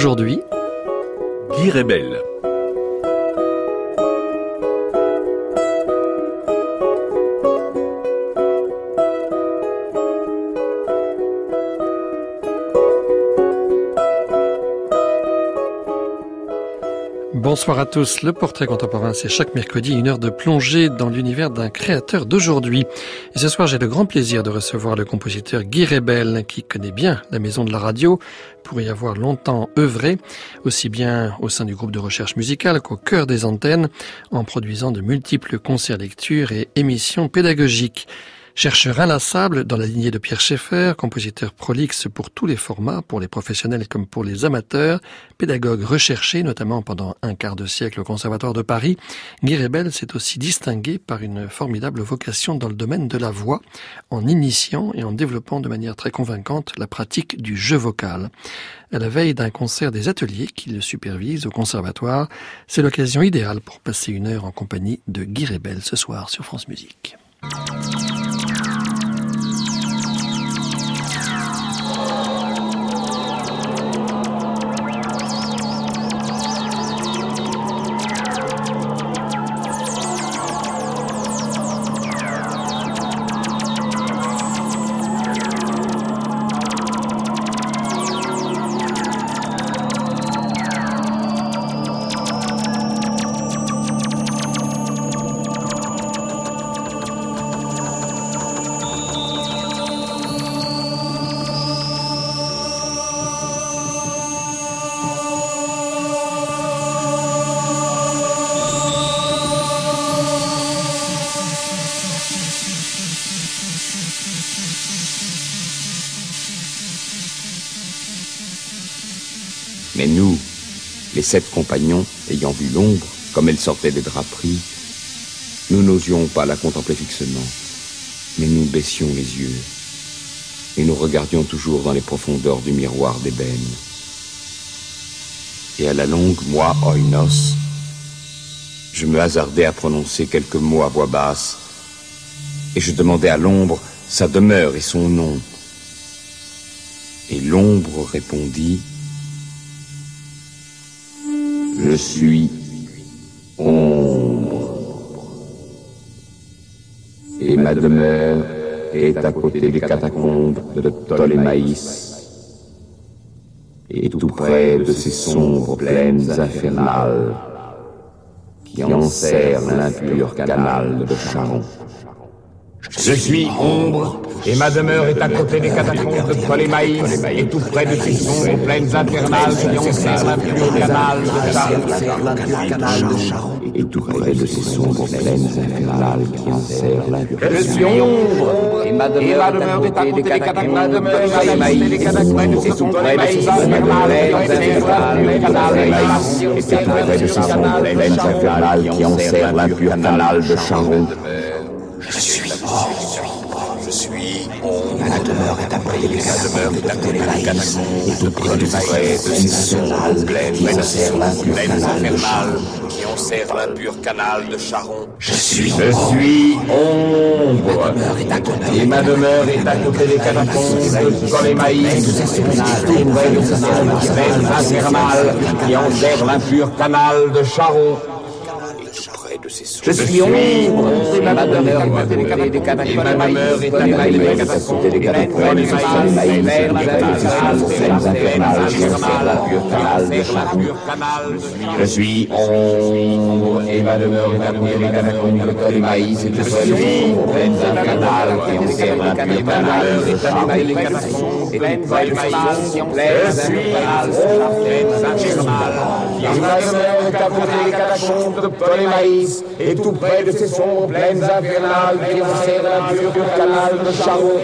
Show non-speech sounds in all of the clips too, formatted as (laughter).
Aujourd'hui, Guy Rebelle. Bonsoir à tous. Le portrait contemporain, c'est chaque mercredi une heure de plongée dans l'univers d'un créateur d'aujourd'hui. Et ce soir, j'ai le grand plaisir de recevoir le compositeur Guy Rebel, qui connaît bien la maison de la radio, pour y avoir longtemps œuvré, aussi bien au sein du groupe de recherche musicale qu'au cœur des antennes, en produisant de multiples concerts lectures et émissions pédagogiques. Chercheur inlassable dans la lignée de Pierre Schaeffer, compositeur prolixe pour tous les formats, pour les professionnels comme pour les amateurs, pédagogue recherché notamment pendant un quart de siècle au Conservatoire de Paris, Guy Rebel s'est aussi distingué par une formidable vocation dans le domaine de la voix, en initiant et en développant de manière très convaincante la pratique du jeu vocal. À la veille d'un concert des ateliers qu'il supervise au Conservatoire, c'est l'occasion idéale pour passer une heure en compagnie de Guy Rebel ce soir sur France Musique. Sept compagnons, ayant vu l'ombre, comme elle sortait des draperies, nous n'osions pas la contempler fixement, mais nous baissions les yeux, et nous regardions toujours dans les profondeurs du miroir d'ébène. Et à la longue, moi, Oinos, je me hasardais à prononcer quelques mots à voix basse, et je demandais à l'ombre sa demeure et son nom. Et l'ombre répondit, je suis ombre. Et ma demeure est à côté des catacombes de Ptolémaïs. Et tout près de ces sombres plaines infernales qui enserrent l'impur canal de Charon. Je suis ombre, et ma demeure est à côté des catacombes de Ptolémaïs, et tout près de ces sombres plaines infernales qui enserrent l'impur canal de Charon. Et tout près de ces sombres plaines infernales qui enserrent l'impur Je suis ombre, et ma demeure est à côté des catacombes de Ptolémaïs, et tout près de ces sombres plaines infernales qui enserrent l'impur canal de Charon. Je suis ombre. Je suis ombre. Ma demeure est après les demeure est les et tout près de ces sombres plaines infernales qui enserrent l'impur canal de Charon. Je suis Je suis ombre, et ma demeure est à côté des catacombes de Ptolémaïs, tout près de ces plaines infernales qui enserrent l'impur canal de Charon. Je suis ombre, et ma demeure est à côté des catacombes de Ptolémaïs, tout près de ces Je suis ombre, et ma demeure est à côté des et canal de Charon. Je suis et ma demeure est à côté des catacombes de et tout près de ces sombres plaines infernales qui enserrent l'impur canal de Charon.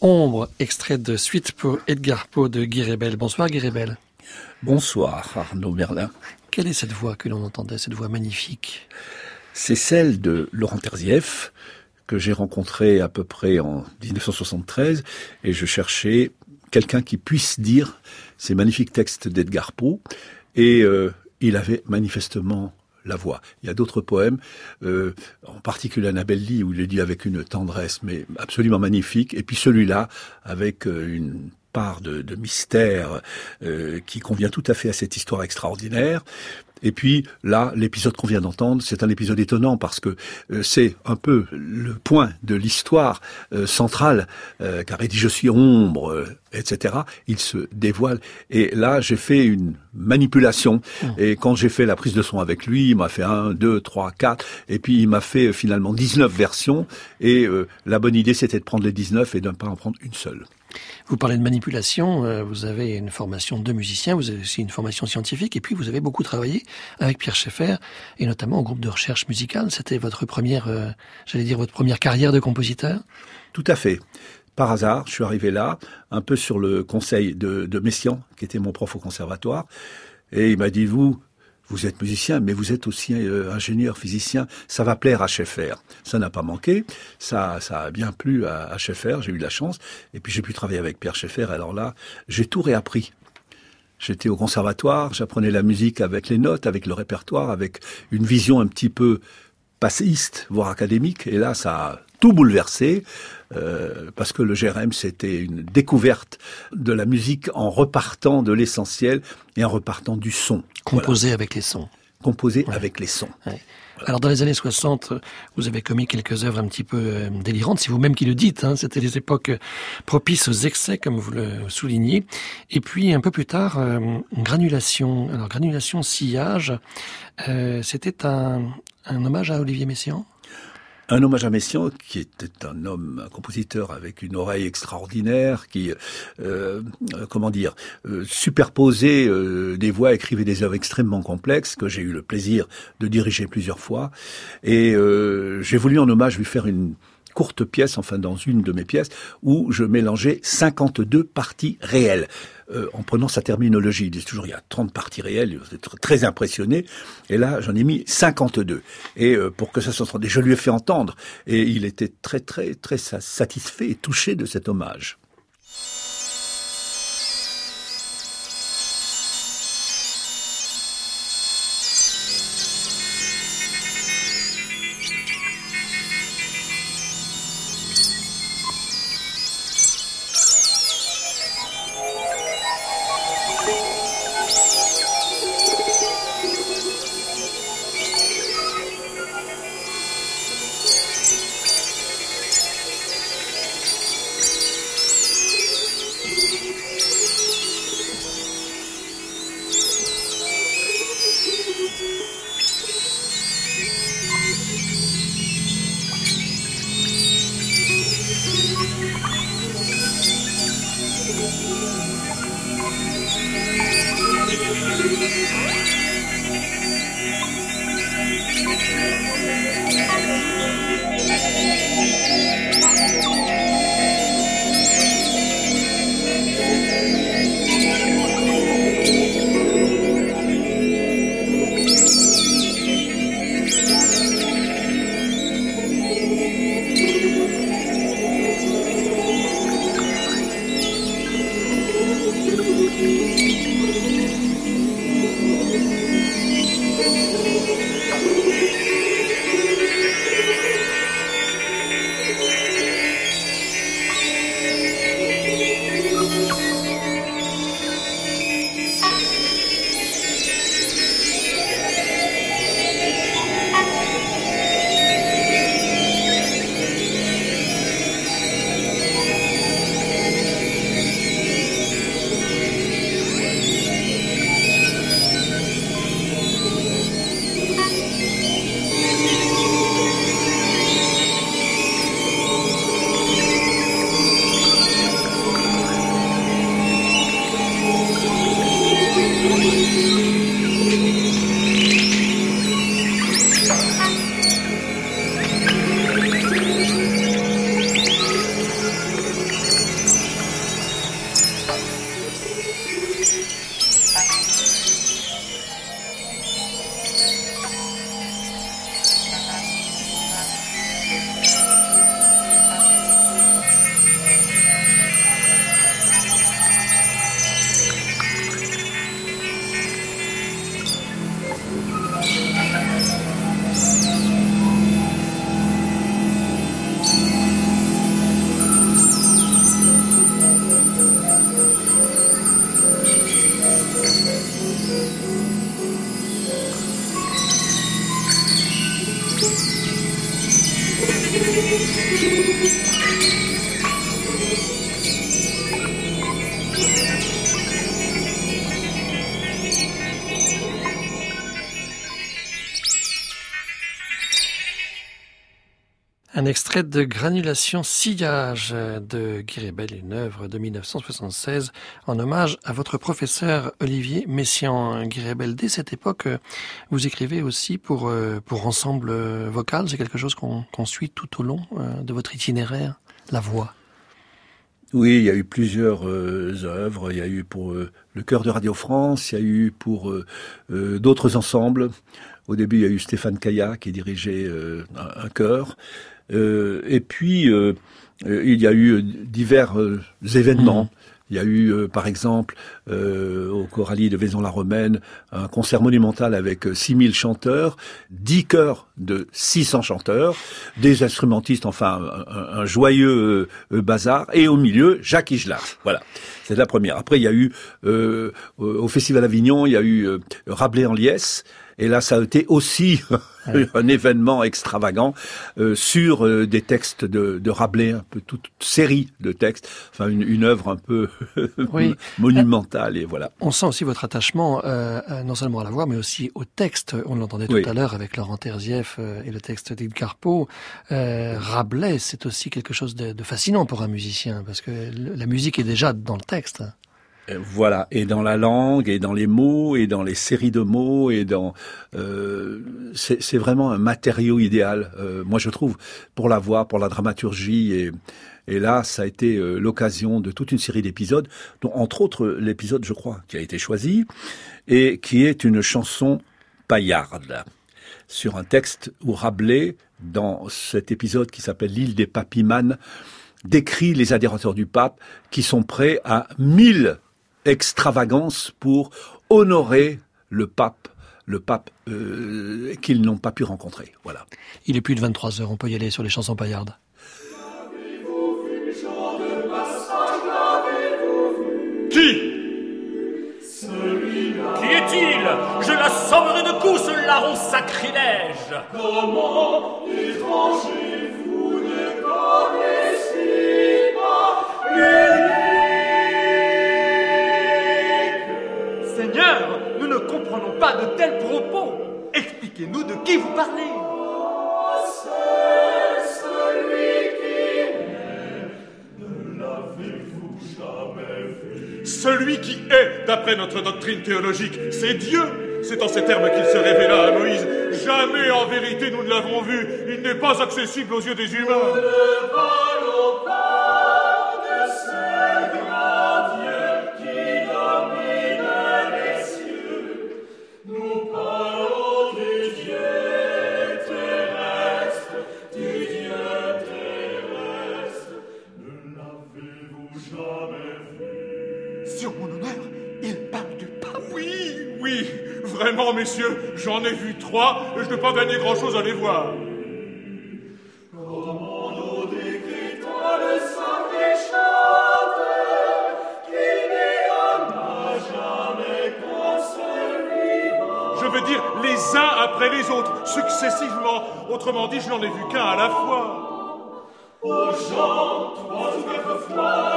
Ombre, extrait de Suite pour Edgar Poe de Guy Rebel. Bonsoir Guy Rebel. Bonsoir Arnaud Merlin. Quelle est cette voix que l'on entendait, cette voix magnifique? C'est celle de Laurent Terzieff, que j'ai rencontré à peu près en 1973, et je cherchais quelqu'un qui puisse dire ces magnifiques textes d'Edgar Poe, et euh, il avait manifestement la voix. Il y a d'autres poèmes, euh, en particulier Annabelle où il est dit avec une tendresse, mais absolument magnifique, et puis celui-là, avec euh, une part de, mystère qui convient tout à fait à cette histoire extraordinaire. Et puis là, l'épisode qu'on vient d'entendre, c'est un épisode étonnant parce que euh, c'est un peu le point de l'histoire euh, centrale, euh, car il dit je suis ombre, euh, etc. Il se dévoile. Et là, j'ai fait une manipulation. Mmh. Et quand j'ai fait la prise de son avec lui, il m'a fait un, deux, trois, quatre, et puis il m'a fait euh, finalement 19 versions. Et euh, la bonne idée, c'était de prendre les 19 et de ne pas en prendre une seule. Vous parlez de manipulation, euh, vous avez une formation de musicien, vous avez aussi une formation scientifique, et puis vous avez beaucoup travaillé avec Pierre Schaeffer, et notamment au groupe de recherche musicale. C'était votre première, euh, j'allais dire, votre première carrière de compositeur? Tout à fait. Par hasard, je suis arrivé là, un peu sur le conseil de, de Messiaen, qui était mon prof au conservatoire, et il m'a dit, vous, vous êtes musicien, mais vous êtes aussi euh, ingénieur, physicien, ça va plaire à Schaeffer. Ça n'a pas manqué, ça, ça a bien plu à, Schaeffer, j'ai eu de la chance, et puis j'ai pu travailler avec Pierre Schaeffer, alors là, j'ai tout réappris. J'étais au conservatoire, j'apprenais la musique avec les notes, avec le répertoire, avec une vision un petit peu passéiste, voire académique, et là, ça tout bouleversé, euh, parce que le GRM, c'était une découverte de la musique en repartant de l'essentiel et en repartant du son. Composé avec les sons. Composé Ouais. avec les sons. Ouais. Alors dans les années 60, vous avez commis quelques œuvres un petit peu euh, délirantes, c'est vous-même qui le dites, hein, c'était des époques propices aux excès, comme vous le soulignez. Et puis un peu plus tard, euh, granulation. Alors granulation, sillage, euh, c'était un, un hommage à Olivier Messiaen? Un hommage à Messiaen, qui était un homme, un compositeur avec une oreille extraordinaire, qui, euh, euh, comment dire, euh, superposait des voix, écrivait des œuvres extrêmement complexes que j'ai eu le plaisir de diriger plusieurs fois. Et j'ai voulu en hommage lui faire une courte pièce, enfin dans une de mes pièces, où je mélangeais 52 parties réelles. Euh, en prenant sa terminologie, il dit toujours il y a 30 parties réelles, vous êtes très impressionné, et là j'en ai mis 52. Et euh, pour que ça s'entende, je lui ai fait entendre, et il était très très très sa- satisfait et touché de cet hommage. Extrait de Granulation Sillage de Guy une œuvre de 1976 en hommage à votre professeur Olivier Messiaen. Guy dès cette époque, vous écrivez aussi pour, euh, Ensemble Vocal. C'est quelque chose qu'on suit tout au long euh, de votre itinéraire, la voix. Oui, il y a eu plusieurs euh, œuvres. Il y a eu pour le Chœur de Radio France, il y a eu pour d'autres ensembles. Au début, il y a eu Stéphane Caillat qui dirigeait un, chœur. et puis, il y a eu divers événements. Mmh. Il y a eu, euh, par exemple, euh, au Coralie de Vaison-la-Romaine, un concert monumental avec 6000 euh, chanteurs, 10 chœurs de 600 chanteurs, des instrumentistes, enfin, un, joyeux bazar, et au milieu, Jacques Higelard. Voilà, c'est la première. Après, il y a eu, au Festival Avignon, il y a eu Rabelais en liesse, et là, ça a été aussi (laughs) un événement extravagant euh, sur euh, des textes de, de, Rabelais, un peu toute série de textes, enfin une, une œuvre un peu (laughs) monumentale. Et voilà. On sent aussi votre attachement euh, non seulement à la voix, mais aussi au texte. On l'entendait tout à l'heure avec Laurent Terzieff et le texte d'Edgar Poe. Rabelais, c'est aussi quelque chose de, de fascinant pour un musicien, parce que la musique est déjà dans le texte. Euh, voilà, et dans la langue, et dans les mots, et dans les séries de mots, et dans euh, c'est vraiment un matériau idéal, euh, moi je trouve, pour la voix, pour la dramaturgie, et, et là ça a été euh, l'occasion de toute une série d'épisodes, dont entre autres l'épisode, je crois, qui a été choisi, et qui est une chanson paillarde sur un texte où Rabelais, dans cet épisode qui s'appelle L'île des papimanes, décrit les adhérateurs du pape qui sont prêts à mille extravagance pour honorer le pape le pape euh, qu'ils n'ont pas pu rencontrer. Voilà. Il est plus de 23 heures, on peut y aller sur les chansons paillardes. Qui? Qui est-il? Je l'assommerai de coups, ce larron sacrilège Comment, étranger, vous ne connaissez de tels propos. Expliquez-nous de qui vous parlez. Celui qui est. Celui qui est, d'après notre doctrine théologique, c'est Dieu. C'est en ces termes qu'il se révéla à Moïse. Jamais en vérité nous ne l'avons vu. Il n'est pas accessible aux yeux des humains. J'en ai vu trois et je n'ai pas gagné grand-chose à les voir. Je veux dire les uns après les autres, successivement. Autrement dit, je n'en ai vu qu'un à la fois. Trois ou quatre fois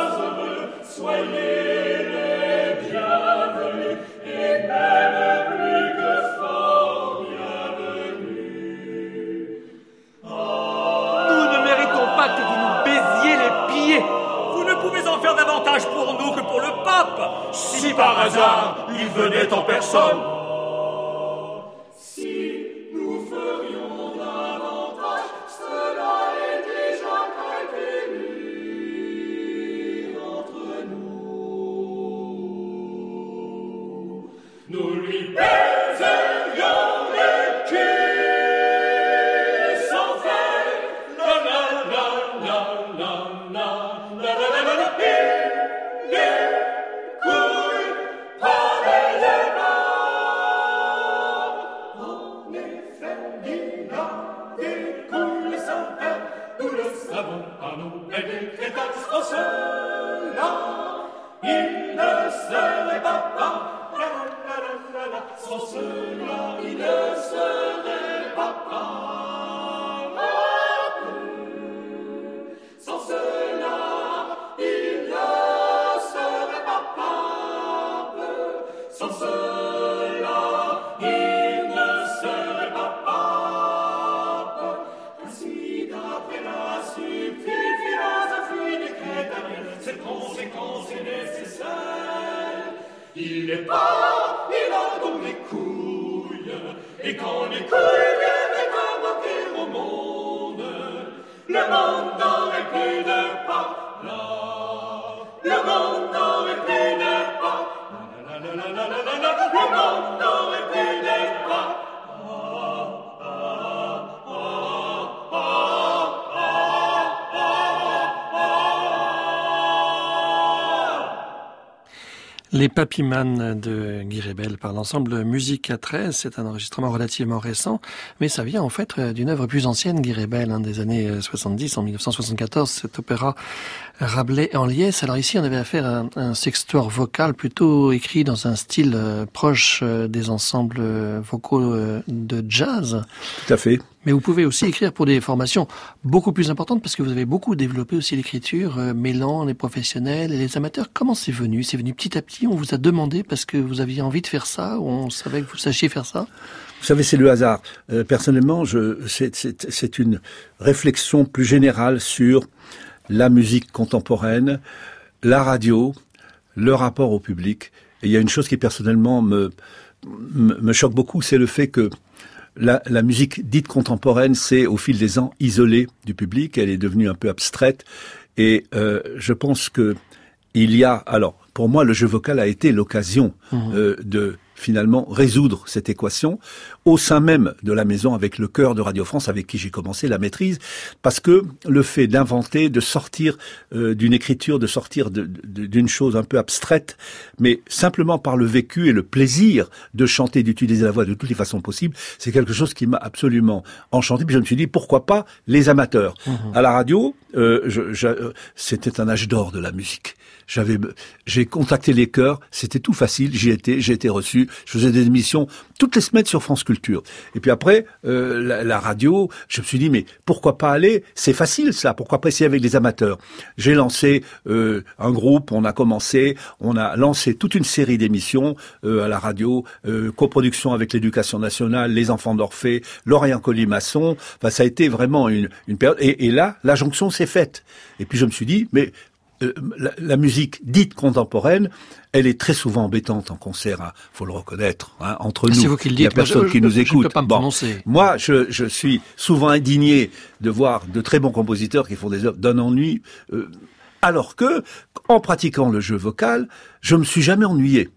nous le pape, si par hasard il venait en personne. Si nous ferions Les Papyman de Guy Rebel par l'ensemble Musique à 13, c'est un enregistrement relativement récent, mais ça vient en fait euh, d'une œuvre plus ancienne, Guy Rebel, hein, des années 70, en 1974, cet opéra Rabelais en liesse. Alors ici, on avait affaire à un, un vocal plutôt écrit dans un style euh, proche euh, des ensembles euh, vocaux euh, de jazz. Tout à fait. Mais vous pouvez aussi écrire pour des formations beaucoup plus importantes parce que vous avez beaucoup développé aussi l'écriture, euh, mêlant les professionnels et les amateurs. Comment c'est venu? C'est venu petit à petit? On vous a demandé parce que vous aviez envie de faire ça? Ou on savait que vous sachiez faire ça? Vous savez, c'est le hasard. Euh, personnellement, c'est, une réflexion plus générale sur la musique contemporaine, la radio, le rapport au public. Et il y a une chose qui personnellement me, me, me choque beaucoup, c'est le fait que la, la, musique dite contemporaine s'est au fil des ans isolée du public, elle est devenue un peu abstraite, et euh, je pense que il y a alors pour moi le jeu vocal a été l'occasion mmh. euh, de finalement résoudre cette équation au sein même de la maison avec le cœur de Radio France avec qui j'ai commencé la maîtrise parce que le fait d'inventer de sortir euh, d'une écriture de sortir d'une chose un peu abstraite mais simplement par le vécu et le plaisir de chanter d'utiliser la voix de toutes les façons possibles c'est quelque chose qui m'a absolument enchanté. Puis je me suis dit pourquoi pas les amateurs? Mmh. à la radio euh, je, je, c'était un âge d'or de la musique j'avais j'ai contacté les chœurs. C'était tout facile. J'y étais. J'ai été reçu. Je faisais des émissions toutes les semaines sur France Culture. Et puis après, euh, la, radio, je me suis dit, mais pourquoi pas aller? C'est facile ça, pourquoi pas essayer avec des amateurs? J'ai lancé euh, un groupe, on a commencé, on a lancé toute une série d'émissions euh, à la radio, euh, coproduction avec l'éducation nationale, les enfants d'Orphée, Lorient Colimaçon, enfin, ça a été vraiment une, une période. Et, et là, la jonction s'est faite. Et puis je me suis dit, mais euh, la, la, musique dite contemporaine, elle est très souvent embêtante en concert, hein, faut le reconnaître. Hein, entre ah, nous, vous qui le il y a personne je, qui nous je, écoute. Bon, moi, je, je, suis souvent indigné de voir de très bons compositeurs qui font des œuvres d'un ennui, euh, alors que, en pratiquant le jeu vocal, je me suis jamais ennuyé.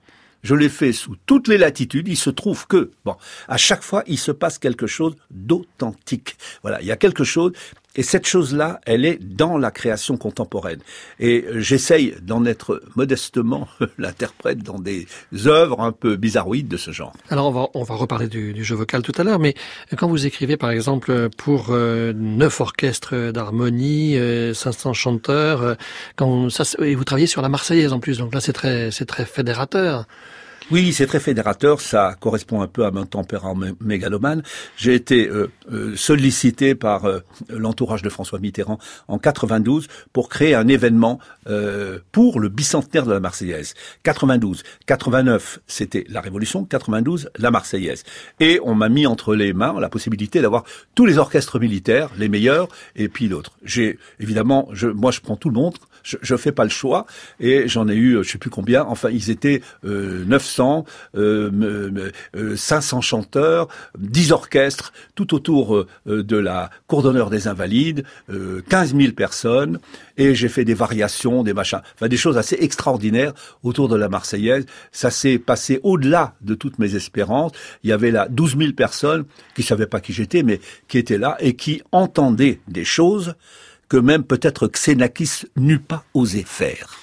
Je l'ai fait sous toutes les latitudes. Il se trouve que, bon, à chaque fois, il se passe quelque chose d'authentique. Voilà, il y a quelque chose. Et cette chose-là, elle est dans la création contemporaine. Et j'essaye d'en être modestement (laughs) l'interprète dans des œuvres un peu bizarroïdes de ce genre. Alors on va, on va reparler du, du jeu vocal tout à l'heure, mais quand vous écrivez par exemple pour euh, neuf orchestres d'harmonie, euh, 500 chanteurs, euh, quand ça, et vous travaillez sur la Marseillaise en plus, donc là c'est très, c'est très fédérateur. Oui, c'est très fédérateur, ça correspond un peu à mon tempérament mégalomane. J'ai été euh, euh, sollicité par euh, l'entourage de François Mitterrand en 92 pour créer un événement euh, pour le bicentenaire de la Marseillaise. 92, 89, c'était la Révolution, 92, la Marseillaise. Et on m'a mis entre les mains la possibilité d'avoir tous les orchestres militaires, les meilleurs, et puis l'autre. J'ai évidemment, je, moi je prends tout le monde, je, je fais pas le choix, et j'en ai eu, je sais plus combien, enfin ils étaient euh, 900 euh, 500 chanteurs, 10 orchestres, tout autour euh, de la Cour d'honneur des Invalides, euh, 15 000 personnes, et j'ai fait des variations, des machins, enfin des choses assez extraordinaires autour de la Marseillaise. Ça s'est passé au-delà de toutes mes espérances. Il y avait là 12 000 personnes qui savaient pas qui j'étais, mais qui étaient là et qui entendaient des choses que même peut-être Xenakis n'eût pas osé faire.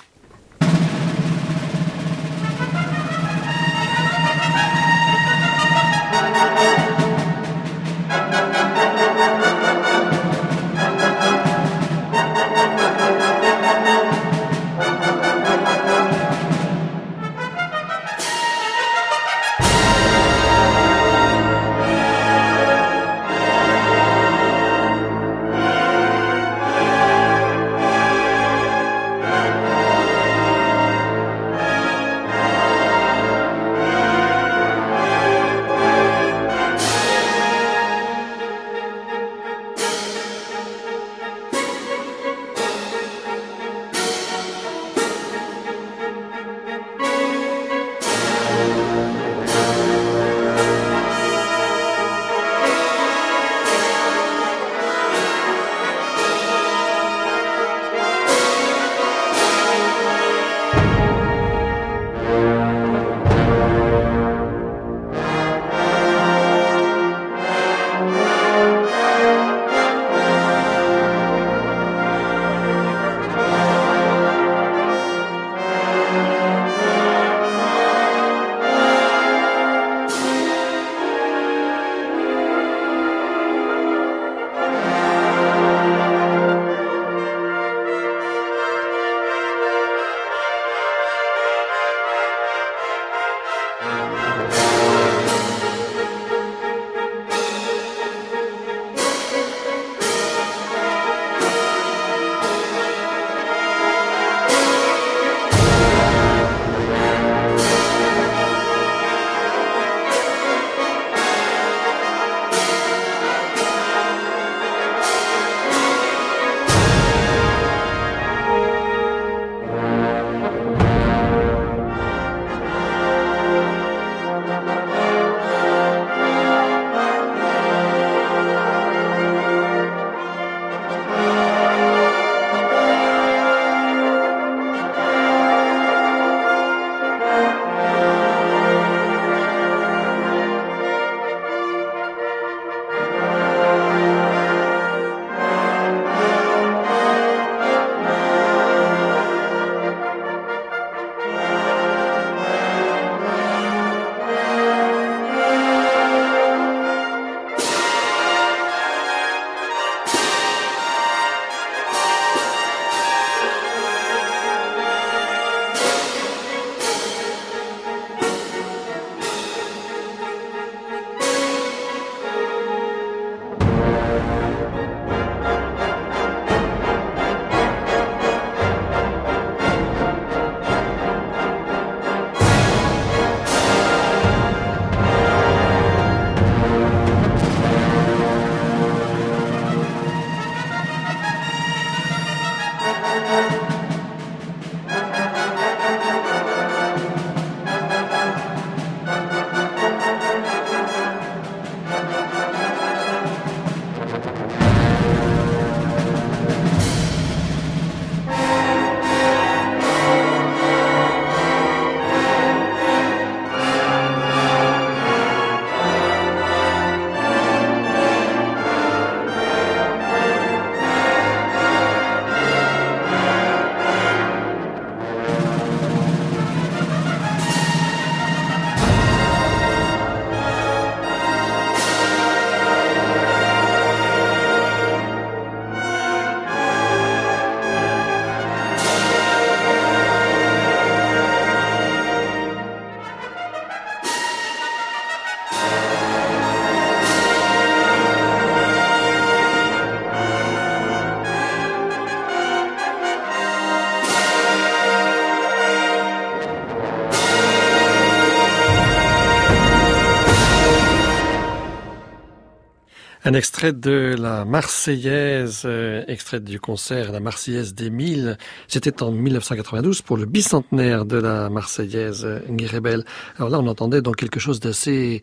Un extrait de la Marseillaise, euh, extrait du concert La Marseillaise des Mille. C'était en 1992 pour le bicentenaire de la Marseillaise euh, Guirébel. Alors là, on entendait dans quelque chose d'assez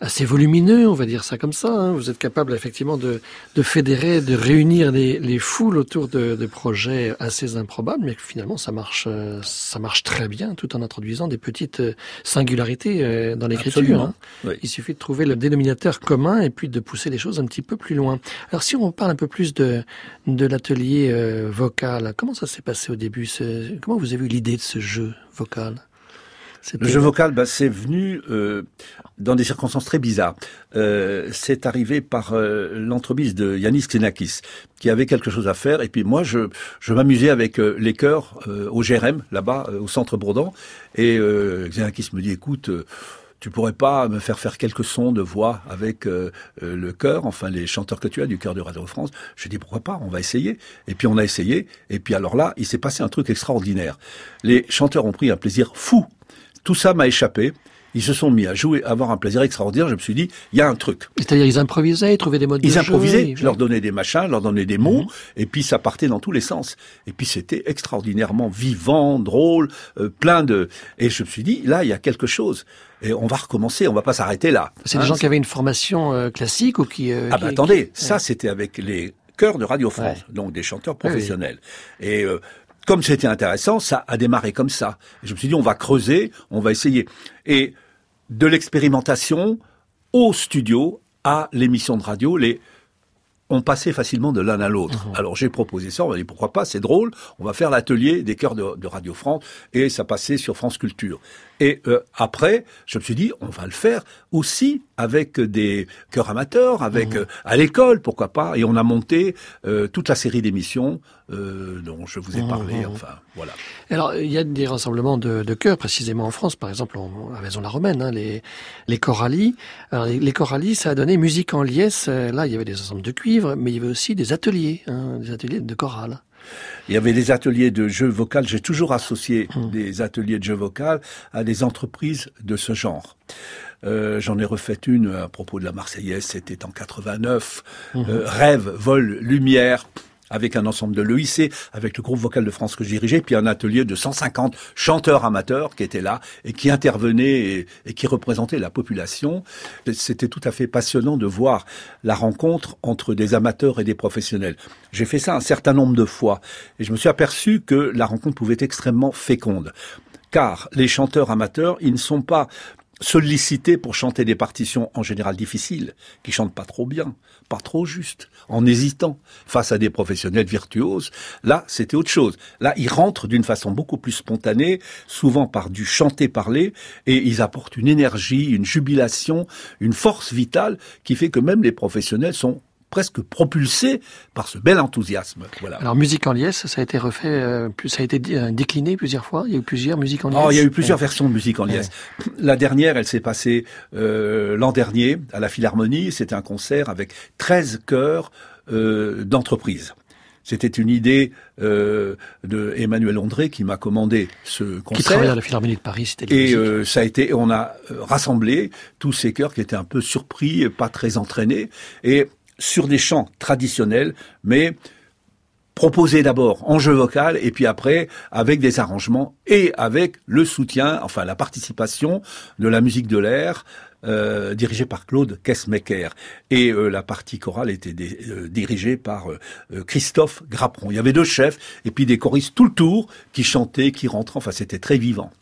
assez volumineux, on va dire ça comme ça. Hein. Vous êtes capable effectivement de, de fédérer, de réunir les, les foules autour de, de, projets assez improbables, mais finalement ça marche, euh, ça marche très bien, tout en introduisant des petites euh, singularités euh, dans l'écriture. Hein. Oui. Il suffit de trouver le dénominateur commun et puis de pousser les choses un petit peu plus loin. Alors si on parle un peu plus de, de l'atelier euh, vocal, comment ça s'est passé au début Comment vous avez eu l'idée de ce jeu vocal? Le jeu vocal, bah, c'est venu euh, dans des circonstances très bizarres. Euh, c'est arrivé par euh, l'entremise de Yanis Xenakis, qui avait quelque chose à faire. Et puis moi, je, je m'amusais avec euh, les chœurs euh, au GRM, là-bas, euh, au centre Bourdan. Et Xenakis me dit, écoute tu pourrais pas me faire faire quelques sons de voix avec euh, le chœur, enfin les chanteurs que tu as du chœur de Radio France. Je dis pourquoi pas, on va essayer. Et puis on a essayé. Et puis alors là, il s'est passé un truc extraordinaire. Les chanteurs ont pris un plaisir fou. Tout ça m'a échappé. Ils se sont mis à jouer, à avoir un plaisir extraordinaire. Je me suis dit, il y a un truc. C'est-à-dire, ils improvisaient, ils trouvaient des modes ils de improvisaient, jeu. Ils je leur donnais des machins, je leur donnais des mots, et puis ça partait dans tous les sens. Et puis c'était extraordinairement vivant, drôle, euh, plein de... Et je me suis dit, là, il y a quelque chose. Et on va recommencer, on va pas s'arrêter là. C'est des Hein, gens qui avaient une formation euh, classique ou qui... euh, Ah qui- bah attendez, qui- ça c'était avec les chœurs de Radio France, Ouais. donc des chanteurs professionnels. Et euh, comme c'était intéressant, ça a démarré comme ça. Et je me suis dit, on va creuser, on va essayer. Et de l'expérimentation au studio, à l'émission de radio, les on passait facilement de l'un à l'autre. Alors j'ai proposé ça, on m'a dit pourquoi pas, c'est drôle, on va faire l'atelier des chœurs de, de Radio France, et ça passait sur France Culture. Et euh, après, je me suis dit, on va le faire aussi avec des chœurs amateurs, avec euh, à l'école, pourquoi pas. Et on a monté euh, toute la série d'émissions euh, dont je vous ai parlé. Enfin, voilà. Alors, il y a des rassemblements de, de chœurs, précisément en France, par exemple, en, à Vaison-la-Romaine, hein, les, les choralies. Alors, les, les choralies, ça a donné musique en liesse. Euh, Là, il y avait des ensembles de cuivre, mais il y avait aussi des ateliers, hein, des ateliers de chorale. Il y avait des ateliers de jeux vocal. J'ai toujours associé des ateliers de jeux vocal à des entreprises de ce genre. Euh, J'en ai refait une à propos de la Marseillaise, c'était en 89. Euh, Rêve, vol, lumière avec un ensemble de l'EIC, avec le groupe vocal de France que je dirigeais, puis un atelier de 150 chanteurs amateurs qui étaient là et qui intervenaient et, et qui représentaient la population. C'était tout à fait passionnant de voir la rencontre entre des amateurs et des professionnels. J'ai fait ça un certain nombre de fois et je me suis aperçu que la rencontre pouvait être extrêmement féconde. Car les chanteurs amateurs, ils ne sont pas sollicités pour chanter des partitions en général difficiles, qui chantent pas trop bien, pas trop juste, en hésitant face à des professionnels virtuoses. Là, c'était autre chose. Là, ils rentrent d'une façon beaucoup plus spontanée, souvent par du chanter-parler, et ils apportent une énergie, une jubilation, une force vitale qui fait que même les professionnels sont presque propulsés par ce bel enthousiasme. Voilà. Alors, musique en liesse, ça a été refait, euh, ça a été euh, décliné plusieurs fois. Il y a eu plusieurs musiques en liesse. Oh, il y a eu plusieurs versions de musique en liesse. La dernière, elle s'est passée euh, l'an dernier à la Philharmonie. C'était un concert avec 13 chœurs euh, d'entreprise. C'était une idée euh, de Emmanuel André qui m'a commandé ce Qui concert. travaillait à la Philharmonie de Paris, c'était Et euh, ça a été, on a rassemblé tous ces chœurs qui étaient un peu surpris, pas très entraînés, et sur des chants traditionnels, mais proposés d'abord en jeu vocal, et puis après avec des arrangements et avec le soutien, enfin la participation de la musique de l'air. Euh, dirigée par Claude Kessmaker et euh, la partie chorale était euh, dirigée par euh, euh, Christophe Grapperon. Il y avait deux chefs et puis des choristes tout le tour qui chantaient, qui rentraient. Enfin, c'était très vivant.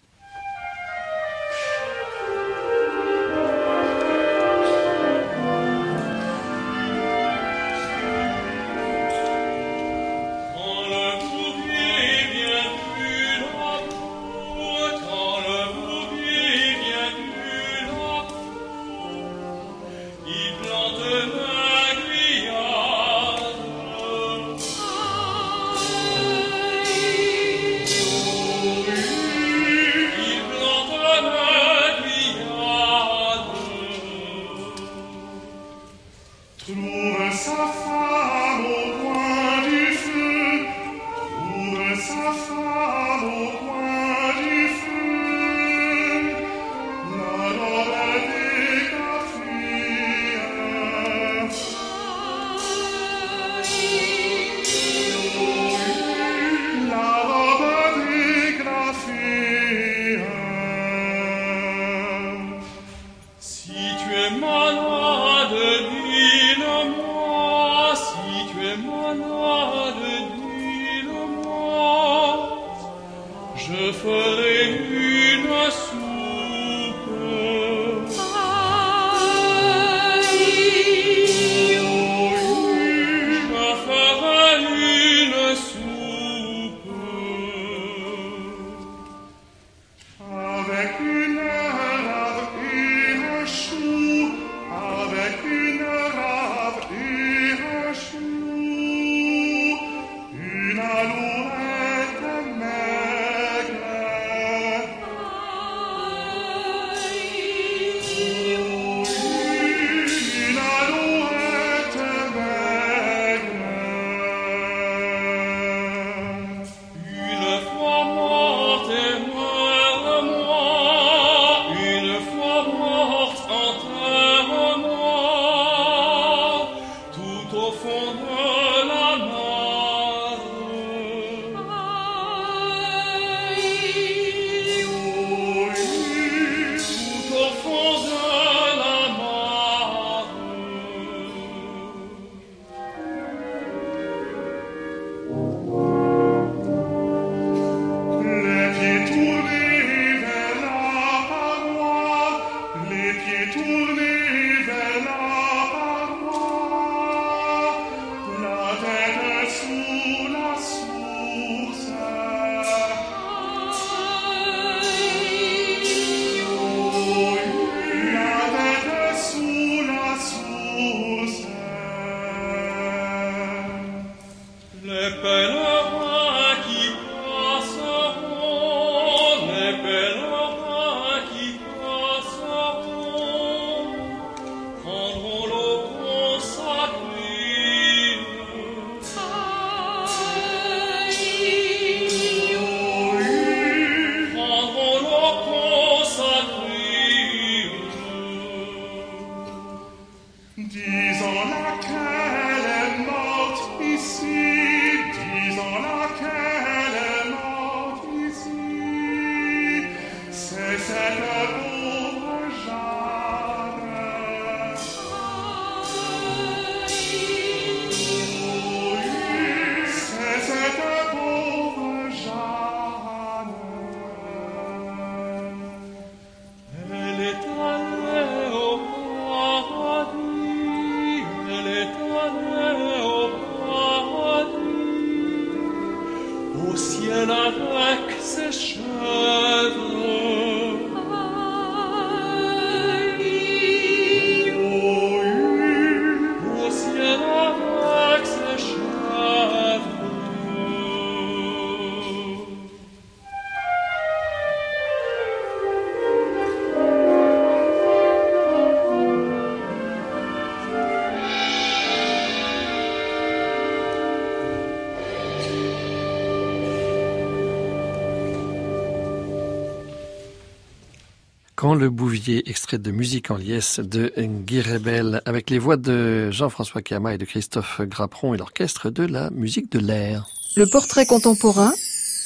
Le Bouvier, extrait de musique en liesse de Guy Rebel, avec les voix de Jean-François Kama et de Christophe Grapperon et l'orchestre de la musique de l'air. Le portrait contemporain,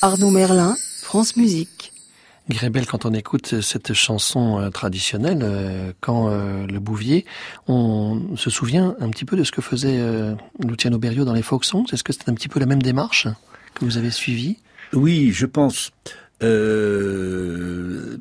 Arnaud Merlin, France Musique. Guy Rebel, quand on écoute cette chanson euh, traditionnelle, euh, quand euh, le Bouvier, on se souvient un petit peu de ce que faisait Luciano Berio dans les songs? Est-ce que c'est un petit peu la même démarche que vous avez suivie? Oui, je pense. Euh,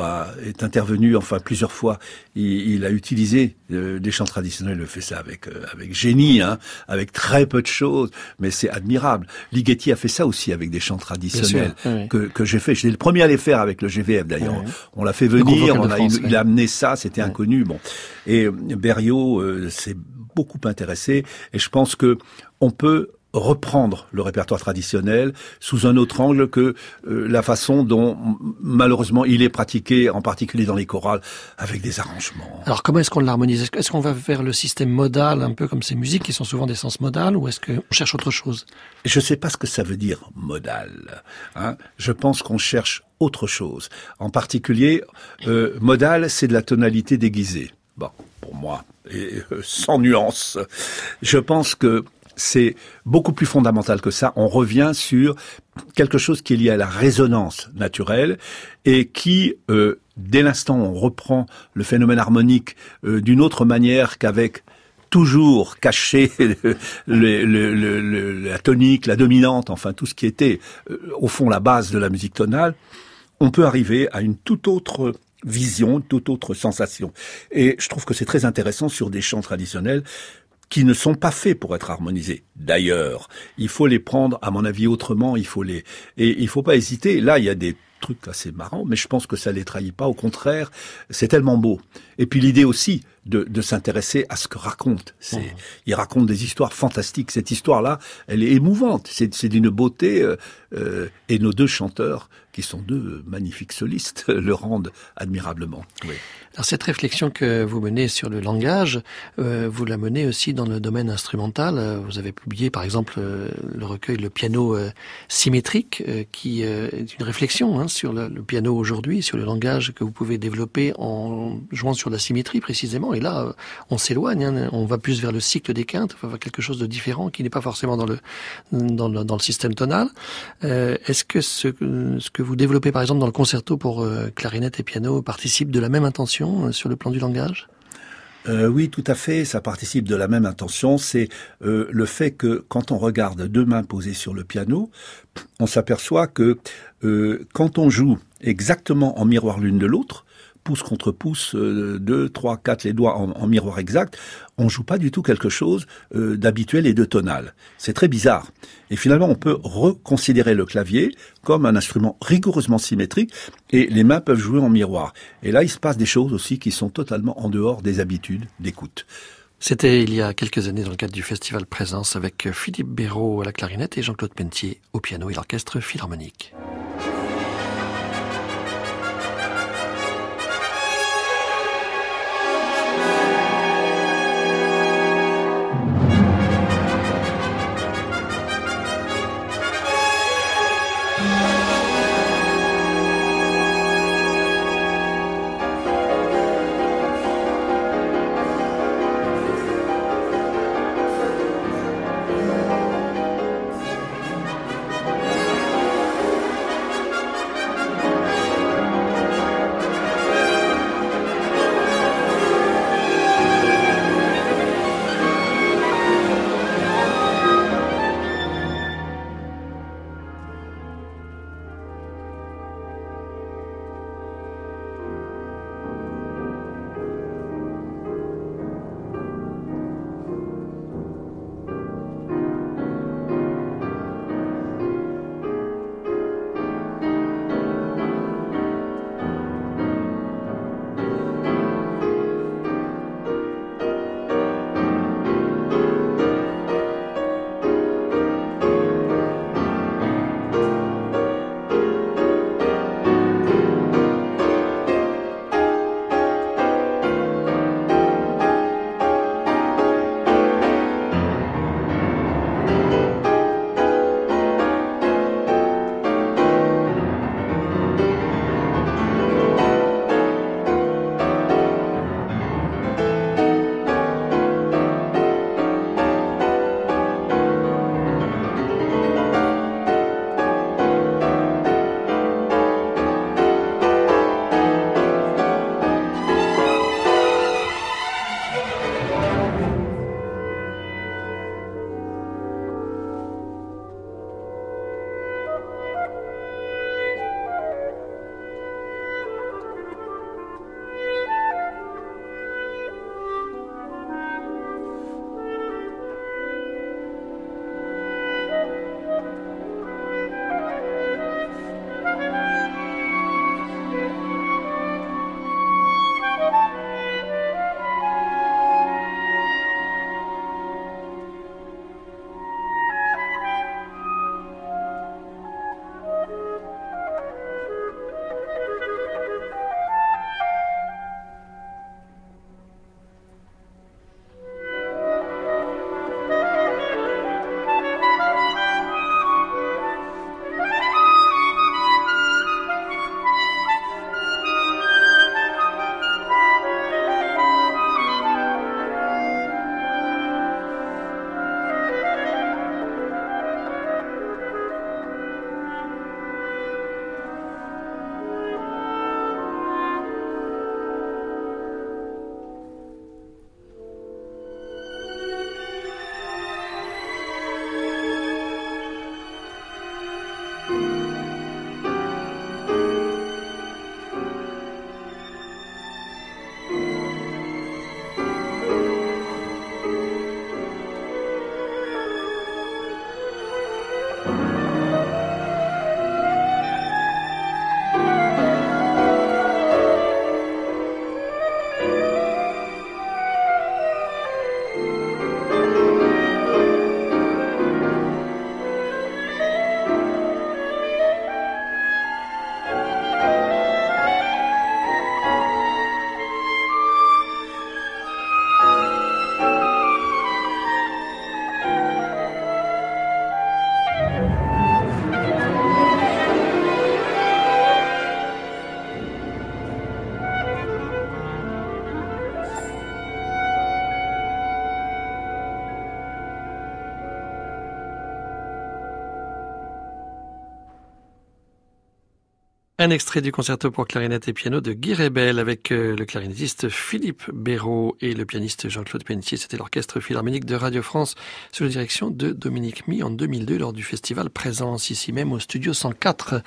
a, est intervenu enfin plusieurs fois. Il, a utilisé euh, des chants traditionnels. Il fait ça avec euh, avec génie, hein, avec très peu de choses, mais c'est admirable. Ligeti a fait ça aussi avec des chants traditionnels que, que j'ai fait. J'étais le premier à les faire avec le GVF d'ailleurs. On l'a fait venir, on a, il, a amené ça, c'était inconnu. Bon, et Berriot s'est beaucoup intéressé et je pense que on peut reprendre le répertoire traditionnel sous un autre angle que euh, la façon dont malheureusement il est pratiqué, en particulier dans les chorales, avec des arrangements. Alors comment est-ce qu'on l'harmonise? Est-ce qu'on va faire le système modal, un peu comme ces musiques qui sont souvent des sens modal, ou est-ce qu'on cherche autre chose? Je ne sais pas ce que ça veut dire modal. Hein Je pense qu'on cherche autre chose. En particulier, euh, modal, c'est de la tonalité déguisée. Bon, pour moi, et euh, sans nuance. Je pense que c'est beaucoup plus fondamental que ça. On revient sur quelque chose qui est lié à la résonance naturelle et qui, euh, dès l'instant où on reprend le phénomène harmonique euh, d'une autre manière qu'avec toujours caché (laughs) la tonique, la dominante, enfin tout ce qui était euh, au fond la base de la musique tonale, on peut arriver à une toute autre vision, toute autre sensation. Et je trouve que c'est très intéressant sur des chants traditionnels qui ne sont pas faits pour être harmonisés. D'ailleurs, il faut les prendre, à mon avis, autrement. Il faut les et il faut pas hésiter. Là, il y a des trucs assez marrants, mais je pense que ça les trahit pas. Au contraire, c'est tellement beau. Et puis l'idée aussi de, de s'intéresser à ce que raconte. C'est, mmh. il raconte des histoires fantastiques. Cette histoire-là, elle est émouvante. C'est, c'est d'une beauté. Euh, euh, et nos deux chanteurs, qui sont deux magnifiques solistes, (laughs) le rendent admirablement. Oui. Alors cette réflexion que vous menez sur le langage, euh, vous la menez aussi dans le domaine instrumental. Euh, vous avez publié par exemple euh, le recueil Le piano euh, symétrique, qui est une réflexion hein, sur le, piano aujourd'hui, sur le langage que vous pouvez développer en jouant sur la symétrie précisément. Et là, on s'éloigne, hein, on va plus vers le cycle des quintes, vers quelque chose de différent qui n'est pas forcément dans le, dans le, dans le système tonal. Est-ce que ce, ce, que vous développez par exemple dans le concerto pour clarinette et piano participe de la même intention euh, sur le plan du langage? Euh, oui, tout à fait. Ça participe de la même intention. C'est euh, le fait que quand on regarde deux mains posées sur le piano, on s'aperçoit que quand on joue exactement en miroir l'une de l'autre, pouce contre pouce, euh, deux, trois, quatre, les doigts en, miroir exact, on joue pas du tout quelque chose euh, d'habituel et de tonal. C'est très bizarre. Et finalement, on peut reconsidérer le clavier comme un instrument rigoureusement symétrique et les mains peuvent jouer en miroir. Et là, il se passe des choses aussi qui sont totalement en dehors des habitudes d'écoute. C'était il y a quelques années dans le cadre du festival Présence avec Philippe Béraud à la clarinette et Jean-Claude Pentier au piano et l'orchestre philharmonique. Un extrait du concerto pour clarinette et piano de Guy Rebel avec euh, le clarinettiste Philippe Béraud et le pianiste Jean-Claude Pentier. C'était l'orchestre philharmonique de Radio France sous la direction de Dominique Mi en 2002 lors du festival Présence ici même au studio 104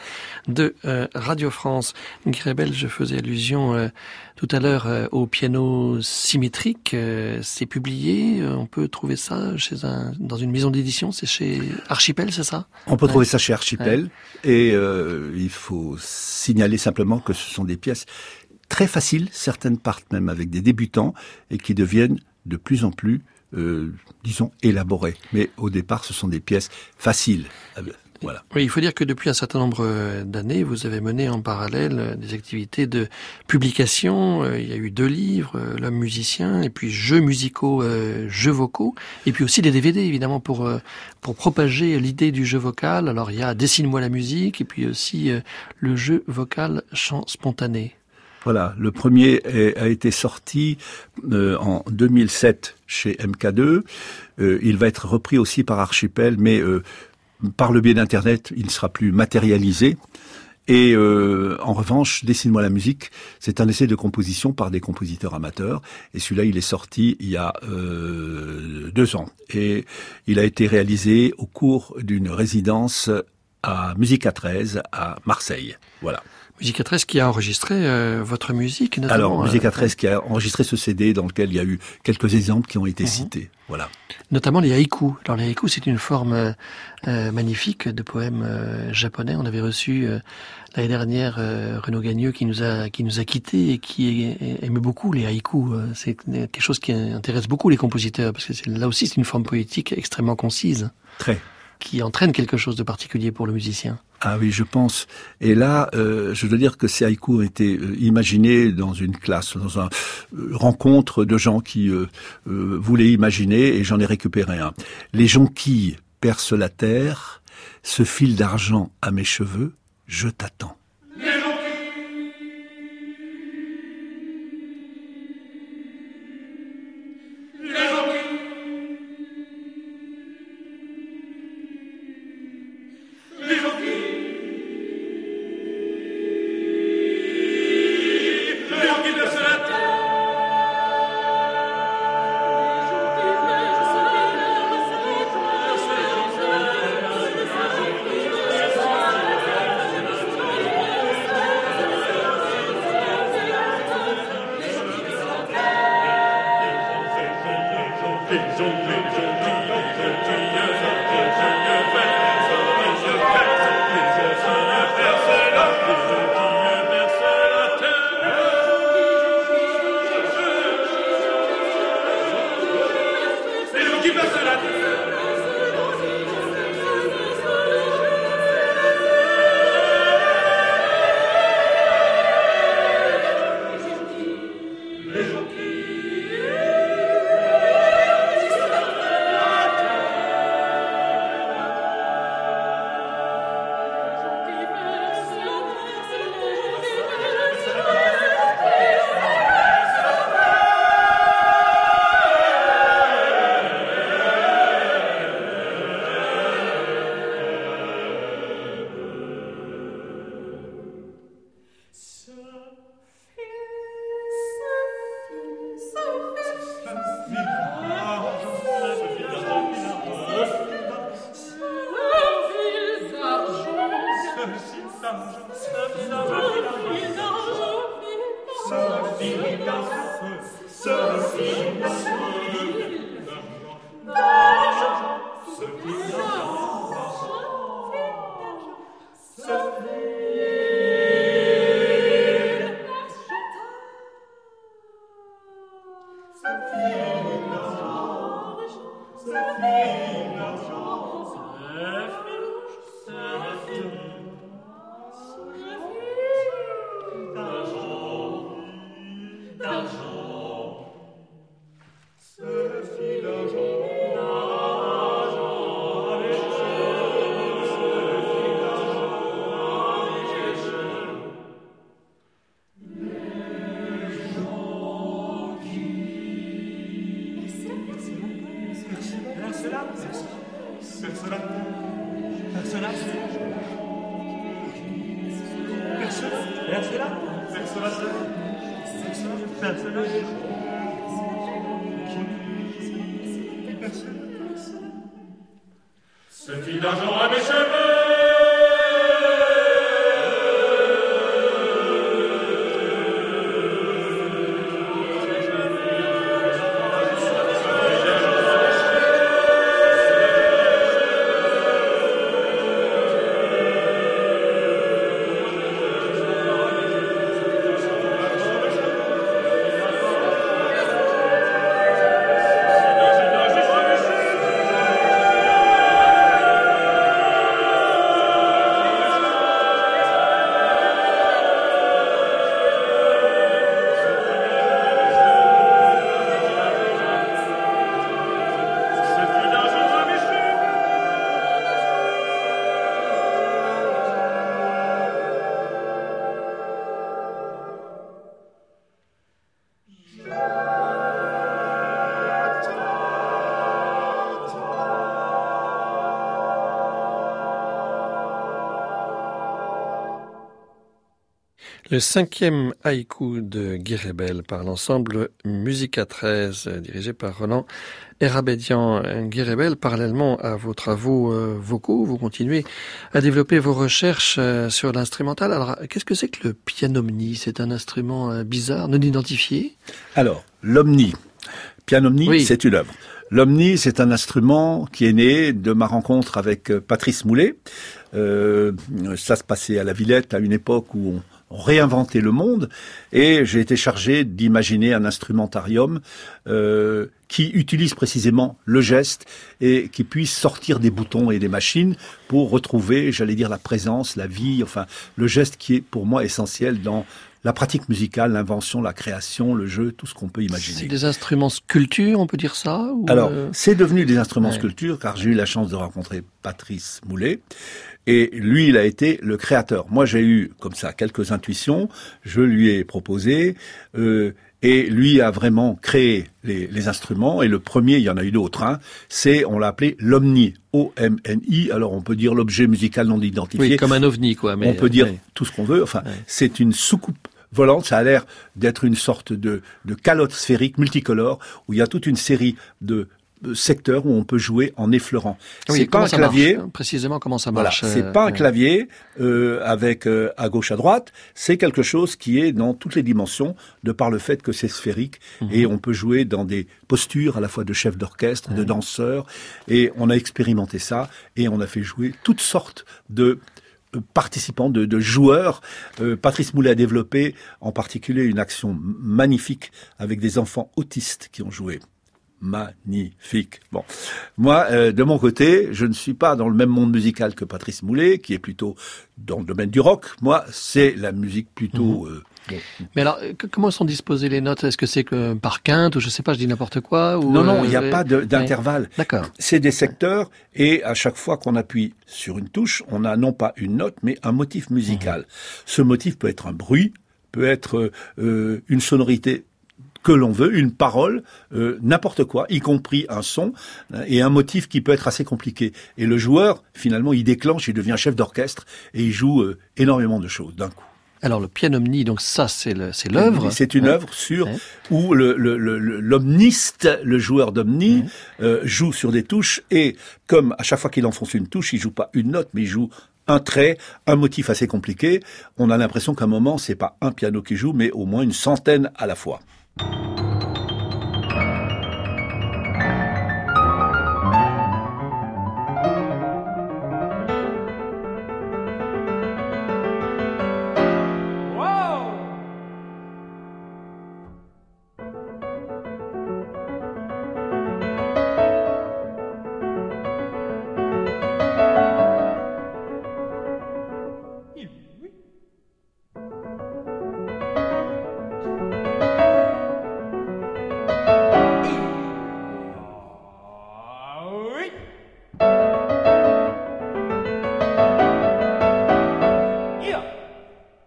de euh, Radio France. Guy Rebel, je faisais allusion euh, tout à l'heure au piano symétrique. c'est publié, on peut trouver ça chez un, dans une maison d'édition, c'est chez Archipel, c'est ça? On peut trouver ça chez Archipel et il faut signaler simplement que ce sont des pièces très faciles, certaines partent même avec des débutants et qui deviennent de plus en plus, euh, disons, élaborées. Mais au départ, ce sont des pièces faciles. Voilà. Oui, il faut dire que depuis un certain nombre d'années, vous avez mené en parallèle des activités de publication. Euh, il y a eu deux livres, euh, L'homme musicien, et puis Jeux musicaux, euh, jeux vocaux, et puis aussi des DVD évidemment pour pour propager l'idée du jeu vocal. Alors il y a Dessine-moi la musique, et puis aussi le jeu vocal chant spontané. Voilà, le premier a été sorti en 2007 chez MK2. il va être repris aussi par Archipel, mais par le biais d'Internet, il sera plus matérialisé. Et euh, en revanche, Dessine-moi la musique, c'est un essai de composition par des compositeurs amateurs. Et celui-là, il est sorti il y a euh, deux ans. Et il a été réalisé au cours d'une résidence à Musica 13 à Marseille. Voilà. Musica 13 qui a enregistré euh, votre musique notamment, Alors, Musica 13 qui a enregistré ce CD dans lequel il y a eu quelques exemples qui ont été mhm. cités. Voilà. Notamment les haïkus. Alors les haïkus, c'est une forme euh, euh, magnifique de poèmes japonais. On avait reçu l'année dernière Renaud Gagneux qui nous a qui nous a quittés et qui aimait beaucoup les haïkus. C'est quelque chose qui intéresse beaucoup les compositeurs parce que là aussi c'est une forme poétique extrêmement concise. Très qui entraîne quelque chose de particulier pour le musicien. Ah oui, je pense. Et là, euh, je dois dire que ces haïkus ont été euh, imaginés dans une classe, dans une euh, rencontre de gens qui voulaient imaginer, et j'en ai récupéré un. Les jonquilles percent la terre, ce fil d'argent à mes cheveux, je t'attends. Le cinquième haïku de Guy Rebel par l'ensemble Musica 13, euh, dirigé par Roland Erabédian. Euh, Guy Rebel, parallèlement à vos travaux euh, vocaux, vous continuez à développer vos recherches sur l'instrumental. Alors, qu'est-ce que c'est que le pianomni? C'est un instrument bizarre, non identifié? Alors, l'omni. Pianomni, Oui. c'est une œuvre. L'omni, c'est un instrument qui est né de ma rencontre avec Patrice Moulet. Euh, ça se passait à la Villette à une époque où on réinventait le monde et j'ai été chargé d'imaginer un instrumentarium euh, qui utilise précisément le geste et qui puisse sortir des boutons et des machines pour retrouver, j'allais dire, la présence, la vie, enfin le geste qui est pour moi essentiel dans la pratique musicale, l'invention, la création, le jeu, tout ce qu'on peut C'est imaginer. des instruments sculptures, on peut dire ça ou, Alors, euh, c'est devenu des instruments ouais. sculptures car j'ai eu la chance de rencontrer Patrice Moulet. Et lui, il a été le créateur. Moi, j'ai eu comme ça quelques intuitions. Je lui ai proposé. euh, et lui a vraiment créé les, les instruments. Et le premier, il y en a eu d'autres. Hein, c'est, on l'a appelé l'Omni, O-M-N-I. Alors, on peut dire l'objet musical non identifié. oui, comme un ovni, quoi. Mais, on peut dire tout ce qu'on veut. Enfin, Ouais. c'est une soucoupe volante. Ça a l'air d'être une sorte de, de calotte sphérique multicolore où il y a toute une série de secteurs où on peut jouer en effleurant. Oui, c'est pas un clavier. marche Précisément, comment ça Voilà, marche c'est euh, pas un clavier euh, avec euh, à gauche à droite. C'est quelque chose qui est dans toutes les dimensions de par le fait que c'est sphérique Mhm. et on peut jouer dans des postures à la fois de chef d'orchestre, de danseur. Et on a expérimenté ça et on a fait jouer toutes sortes de euh, participants, de, de joueurs. Euh, Patrice Moulet a développé en particulier une action magnifique avec des enfants autistes qui ont joué. Magnifique. Bon, moi, euh, de mon côté, je ne suis pas dans le même monde musical que Patrice Moulet, qui est plutôt dans le domaine du rock. Moi, c'est la musique plutôt. euh, bon. Mais alors, euh, que- comment sont disposées les notes? Est-ce que c'est que par quinte ou je sais pas, je dis n'importe quoi ou, Non, non, euh, il n'y a ouais. pas Ouais. d'intervalle. D'accord. C'est des secteurs et à chaque fois qu'on appuie sur une touche, on a non pas une note, mais un motif musical. Ce motif peut être un bruit, peut être euh, une sonorité que l'on veut, une parole, euh, n'importe quoi, y compris un son, hein, et un motif qui peut être assez compliqué. Et le joueur, finalement, il déclenche, il devient chef d'orchestre, et il joue euh, énormément de choses d'un coup. Alors le pianomni, donc ça c'est l'œuvre. C'est une Ouais. œuvre sur Ouais. où le, le, le- le- l'omniste, le joueur d'omni, euh, joue sur des touches et comme à chaque fois qu'il enfonce une touche, il joue pas une note, mais il joue un trait, un motif assez compliqué. On a l'impression qu'à un moment, c'est pas un piano qui joue, mais au moins une centaine à la fois. you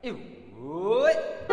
Ew. What?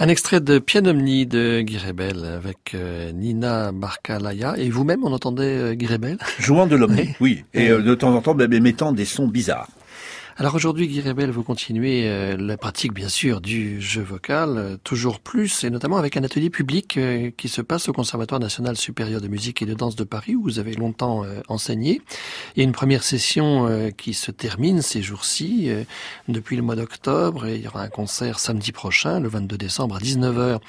Un extrait de Pianomni de Guy Rebel avec euh, Nina Barkalaya. Et vous-même, on entendait euh, Guy Rebel? Jouant de l'omni, oui. Et euh, de temps en temps, ben, mettant des sons bizarres. Alors aujourd'hui, Guy Rebel, vous continuez euh, la pratique, bien sûr, du jeu vocal, euh, toujours plus, et notamment avec un atelier public euh, qui se passe au Conservatoire national supérieur de musique et de danse de Paris, où vous avez longtemps enseigné. Il y a une première session qui se termine ces jours-ci, depuis le mois d'octobre, et il y aura un concert samedi prochain, le 22 décembre à 19h,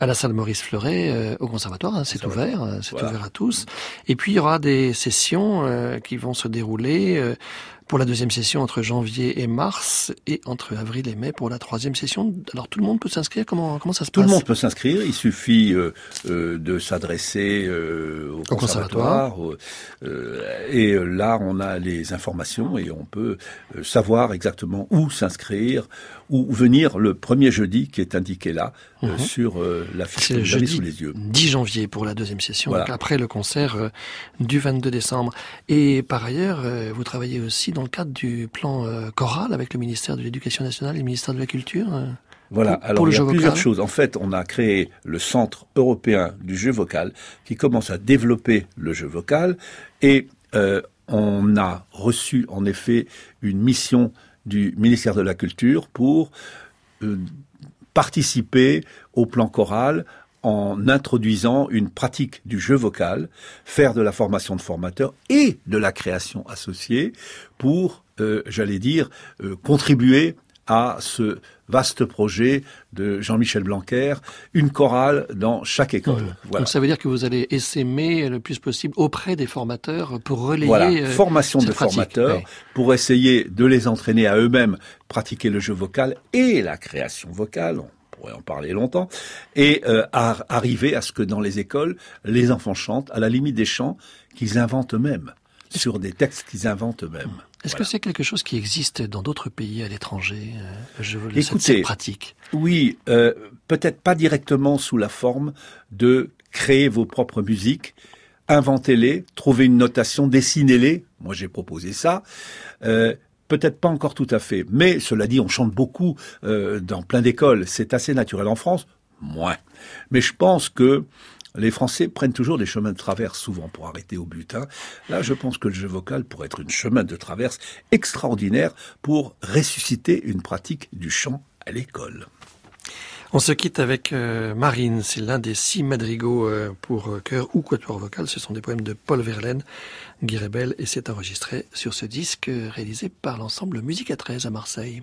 à la salle Maurice Fleuret, au Conservatoire. Hein, c'est ouvert, c'est ouvert à tous. Et puis il y aura des sessions qui vont se dérouler pour la deuxième session entre janvier et mars et entre avril et mai pour la troisième session. Alors tout le monde peut s'inscrire? Comment, comment ça se passe Tout le monde peut s'inscrire, il suffit euh, euh, de s'adresser euh, au, conservatoire. et là, on a les informations et on peut savoir exactement où s'inscrire, ou venir le premier jeudi qui est indiqué là mhm. sur la fiche que vous sous les yeux. 10 janvier pour la deuxième session, donc après le concert du 22 décembre. Et par ailleurs, vous travaillez aussi dans le cadre du plan euh, choral avec le ministère de l'Éducation nationale et le ministère de la Culture euh, voilà, alors il y a plusieurs choses. En fait, on a créé le Centre européen du jeu vocal qui commence à développer le jeu vocal et euh, on a reçu en effet une mission du ministère de la Culture pour participer au plan choral en introduisant une pratique du jeu vocal, faire de la formation de formateurs et de la création associée pour, euh, j'allais dire, euh, contribuer à ce vaste projet de Jean-Michel Blanquer, une chorale dans chaque école. Mmh. Voilà. Donc ça veut dire que vous allez essaimer le plus possible auprès des formateurs pour relayer voilà. Euh, formation de formateurs pour essayer de les entraîner à eux-mêmes pratiquer le jeu vocal et la création vocale pourrait en parler longtemps, et euh, à arriver à ce que dans les écoles, les enfants chantent, à la limite des chants qu'ils inventent eux-mêmes, sur des textes qu'ils inventent eux-mêmes. Est-ce que c'est quelque chose qui existe dans d'autres pays à l'étranger euh, Je veux Écoutez, pratique? Oui, euh, peut-être pas directement sous la forme de créer vos propres musiques, inventez-les, trouvez une notation, dessinez-les. Moi, j'ai proposé ça. Euh, Peut-être pas encore tout à fait, mais cela dit, on chante beaucoup euh, dans plein d'écoles. C'est assez naturel en France, moins. Mais je pense que les Français prennent toujours des chemins de traverse, souvent pour arrêter au but. Hein. Là, je pense que le jeu vocal pourrait être un chemin de traverse extraordinaire pour ressusciter une pratique du chant à l'école. On se quitte avec euh, Marine, c'est l'un des six madrigaux euh, pour chœur ou quatuor vocal. Ce sont des poèmes de Paul Verlaine, Guy Rebel, et c'est enregistré sur ce disque réalisé par l'ensemble Musique à 13 à Marseille.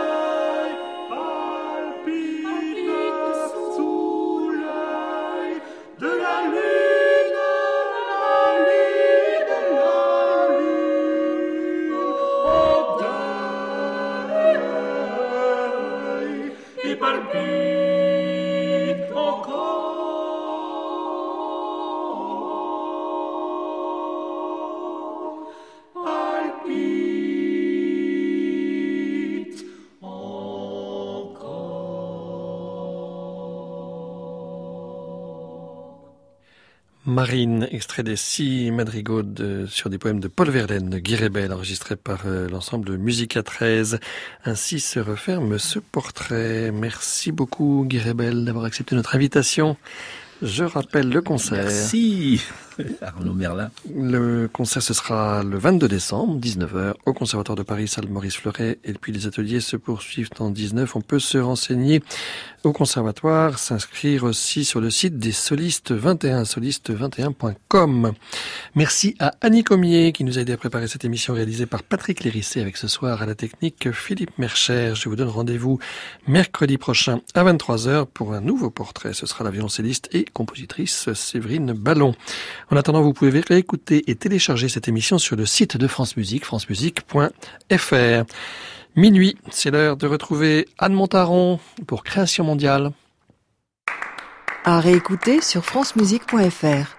Extrait des six madrigaux sur des poèmes de Paul Verlaine, de Guy Rebel, enregistré par euh, l'ensemble Musique à 13. Ainsi se referme ce portrait. Merci beaucoup Guy d'avoir accepté notre invitation. Je rappelle le concert. Merci (laughs) Arnaud Merlin. Le concert, ce sera le 22 décembre, 19h, au Conservatoire de Paris, salle Maurice Fleuret. Et puis les ateliers se poursuivent en 19. On peut se renseigner au Conservatoire, s'inscrire aussi sur le site des solistes 21, soliste21.com. Merci à Annie Comier qui nous a aidé à préparer cette émission réalisée par Patrick Lérissé avec ce soir à la technique Philippe Mercher. Je vous donne rendez-vous mercredi prochain à 23h pour un nouveau portrait. Ce sera la violoncelliste et compositrice Séverine Ballon. En attendant, vous pouvez réécouter et télécharger cette émission sur le site de France Musique, francemusique.fr. Minuit, c'est l'heure de retrouver Anne Montaron pour Création mondiale. À réécouter sur francemusique.fr.